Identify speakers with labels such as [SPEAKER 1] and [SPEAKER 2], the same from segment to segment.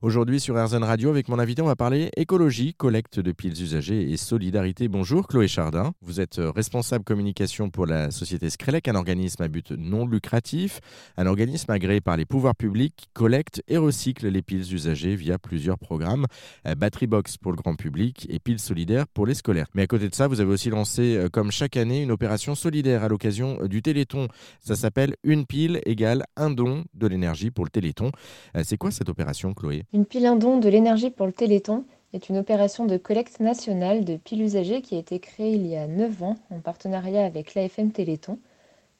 [SPEAKER 1] Aujourd'hui sur RZN Radio, avec mon invité, on va parler écologie, collecte de piles usagées et solidarité. Bonjour Chloé Chardin, vous êtes euh, responsable communication pour la société Screlec, un organisme à but non lucratif, un organisme agréé par les pouvoirs publics qui collecte et recycle les piles usagées via plusieurs programmes, euh, Battery Box pour le grand public et piles solidaires pour les scolaires. Mais à côté de ça, vous avez aussi lancé euh, comme chaque année une opération solidaire à l'occasion du Téléthon. Ça s'appelle Une pile égale un don de l'énergie pour le Téléthon. C'est quoi cette opération Chloé?
[SPEAKER 2] Une pile don de l'énergie pour le Téléthon est une opération de collecte nationale de piles usagées qui a été créée il y a 9 ans en partenariat avec l'AFM Téléthon.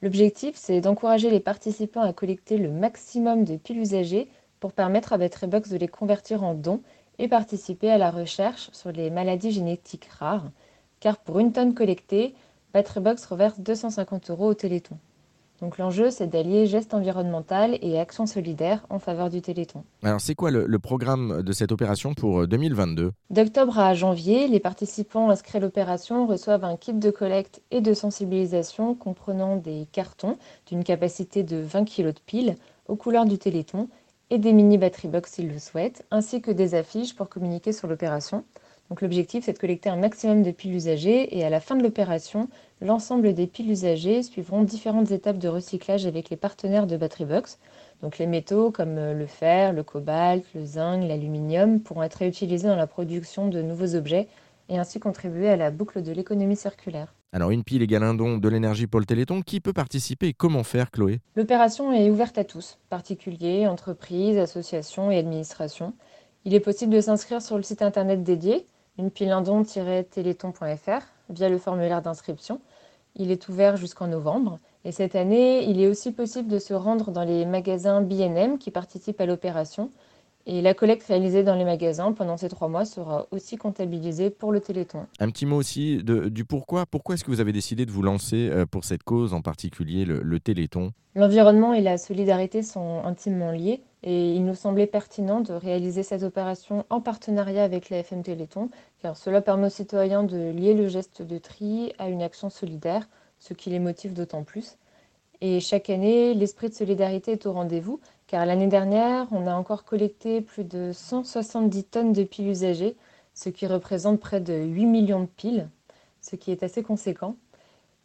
[SPEAKER 2] L'objectif, c'est d'encourager les participants à collecter le maximum de piles usagées pour permettre à Batterybox de les convertir en dons et participer à la recherche sur les maladies génétiques rares, car pour une tonne collectée, Batterybox reverse 250 euros au Téléthon. Donc l'enjeu, c'est d'allier geste environnemental et action solidaire en faveur du Téléthon.
[SPEAKER 1] Alors c'est quoi le, programme de cette opération pour 2022 euh,
[SPEAKER 2] D'octobre à janvier, les participants inscrits à l'opération reçoivent un kit de collecte et de sensibilisation comprenant des cartons d'une capacité de 20 kg de piles aux couleurs du Téléthon et des mini battery box s'ils le souhaitent, ainsi que des affiches pour communiquer sur l'opération. Donc l'objectif, c'est de collecter un maximum de piles usagées et à la fin de l'opération, l'ensemble des piles usagées suivront différentes étapes de recyclage avec les partenaires de Batterybox. Donc les métaux comme euh, le fer, le cobalt, le zinc, l'aluminium pourront être réutilisés dans la production de nouveaux objets et ainsi contribuer à la boucle de l'économie circulaire.
[SPEAKER 1] Alors une pile égale un don de l'énergie pour le Téléthon. Qui peut participer et comment faire, Chloé?
[SPEAKER 2] L'opération est ouverte à tous, particuliers, entreprises, associations et administrations. Il est possible de s'inscrire sur le site internet dédié une téléthon.fr via le formulaire d'inscription. Il est ouvert jusqu'en novembre. Et cette année, il est aussi possible de se rendre dans les magasins BNM qui participent à l'opération et la collecte réalisée dans les magasins pendant ces trois mois sera aussi comptabilisée pour le Téléthon.
[SPEAKER 1] Un petit mot aussi du pourquoi. Pourquoi est-ce que vous avez décidé de vous lancer euh, pour cette cause, en particulier le, Téléthon?
[SPEAKER 2] L'environnement et la solidarité sont intimement liés et il nous semblait pertinent de réaliser cette opération en partenariat avec la FM Téléthon, car cela permet aux citoyens de lier le geste de tri à une action solidaire, ce qui les motive d'autant plus. Et chaque année, l'esprit de solidarité est au rendez-vous, car l'année dernière, on a encore collecté plus de 170 tonnes de piles usagées, ce qui représente près de 8 millions de piles, ce qui est assez conséquent.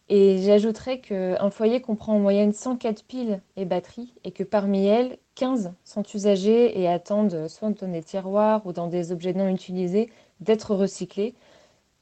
[SPEAKER 2] Et j'ajouterais qu'un foyer comprend en moyenne 104 piles et batteries, et que parmi elles, 15 sont usagées et attendent, soit dans des tiroirs ou dans des objets non utilisés, d'être recyclées,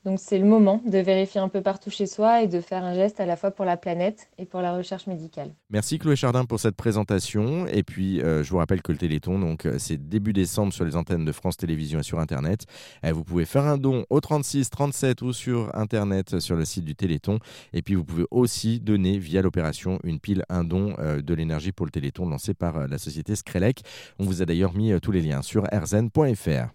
[SPEAKER 2] donc c'est le moment de vérifier un peu partout chez soi et de faire un geste à la fois pour la planète et pour la recherche médicale.
[SPEAKER 1] Merci Chloé Chardin pour cette présentation. Et puis euh, je vous rappelle que le Téléthon, euh, c'est début décembre sur les antennes de France Télévisions et sur Internet. Euh, vous pouvez faire un don au 36 37 ou sur Internet sur le site du Téléthon. Et puis vous pouvez aussi donner via l'opération une pile, un don de l'énergie pour le Téléthon lancé par la société Screlec. On vous a d'ailleurs mis tous les liens sur rzn.fr.